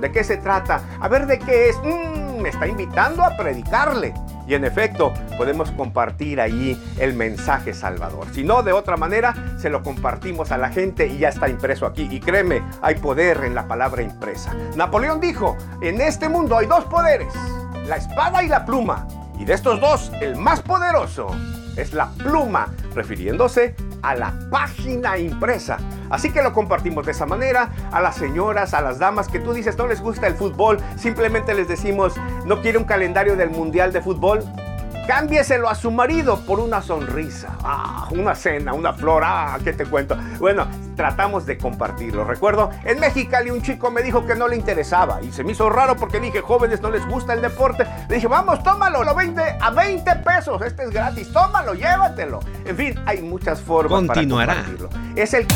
¿De qué se trata? A ver de qué es. Mm, me está invitando a predicarle. Y en efecto, podemos compartir ahí el mensaje salvador. Si no, de otra manera, se lo compartimos a la gente y ya está impreso aquí. Y créeme, hay poder en la palabra impresa. Napoleón dijo, en este mundo hay dos poderes, la espada y la pluma. Y de estos dos, el más poderoso es la pluma, refiriéndose a la página impresa. Así que lo compartimos de esa manera a las señoras, a las damas que tú dices no les gusta el fútbol, simplemente les decimos no quiere un calendario del Mundial de Fútbol. Cámbieselo a su marido por una sonrisa, ah, una cena, una flor, ah, ¿qué te cuento? Bueno, tratamos de compartirlo. Recuerdo, en Mexicali un chico me dijo que no le interesaba y se me hizo raro porque dije, jóvenes, no les gusta el deporte. Le dije, vamos, tómalo, lo vende a 20 pesos, este es gratis, tómalo, llévatelo. En fin, hay muchas formas Continuará. para compartirlo. Es el...